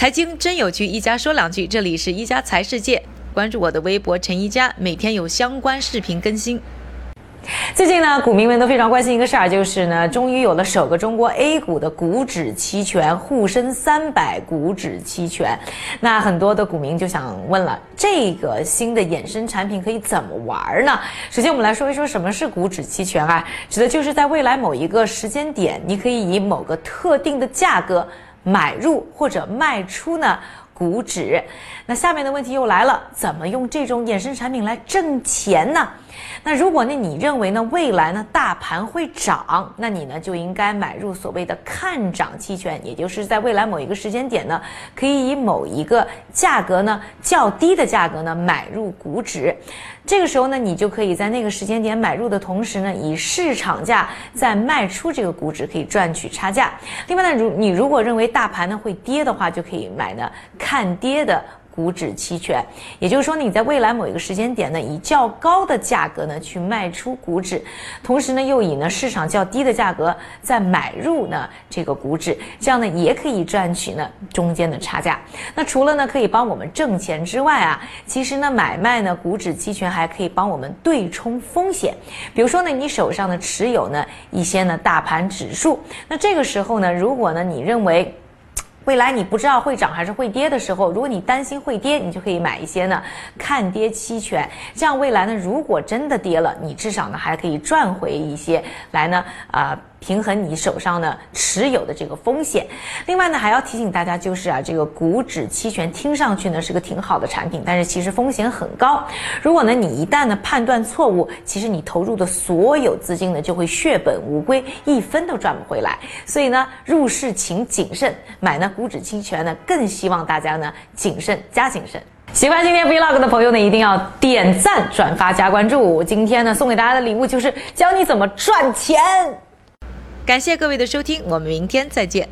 财经真有趣，一家说两句。这里是一家财世界，关注我的微博陈一家，每天有相关视频更新。最近呢，股民们都非常关心一个事儿，就是呢，终于有了首个中国 A 股的股指期权沪深三百股指期权。那很多的股民就想问了，这个新的衍生产品可以怎么玩呢？首先，我们来说一说什么是股指期权啊，指的就是在未来某一个时间点，你可以以某个特定的价格买入或者卖出呢。股指，那下面的问题又来了，怎么用这种衍生产品来挣钱呢？那如果呢，你认为呢，未来呢，大盘会涨，那你呢就应该买入所谓的看涨期权，也就是在未来某一个时间点呢，可以以某一个价格呢较低的价格呢买入股指，这个时候呢，你就可以在那个时间点买入的同时呢，以市场价再卖出这个股指，可以赚取差价。另外呢，如你如果认为大盘呢会跌的话，就可以买呢看跌的。股指期权，也就是说，你在未来某一个时间点呢，以较高的价格呢去卖出股指，同时呢又以呢市场较低的价格再买入呢这个股指，这样呢也可以赚取呢中间的差价。那除了呢可以帮我们挣钱之外啊，其实呢买卖呢股指期权还可以帮我们对冲风险。比如说呢你手上呢持有呢一些呢大盘指数，那这个时候呢如果呢你认为未来你不知道会涨还是会跌的时候，如果你担心会跌，你就可以买一些呢看跌期权。这样未来呢，如果真的跌了，你至少呢还可以赚回一些来呢啊。平衡你手上呢持有的这个风险。另外呢，还要提醒大家，就是啊，这个股指期权听上去呢是个挺好的产品，但是其实风险很高。如果呢你一旦呢判断错误，其实你投入的所有资金呢就会血本无归，一分都赚不回来。所以呢，入市请谨慎，买呢股指期权呢更希望大家呢谨慎加谨慎。喜欢今天 Vlog 的朋友呢，一定要点赞、转发、加关注。今天呢送给大家的礼物就是教你怎么赚钱。感谢各位的收听，我们明天再见。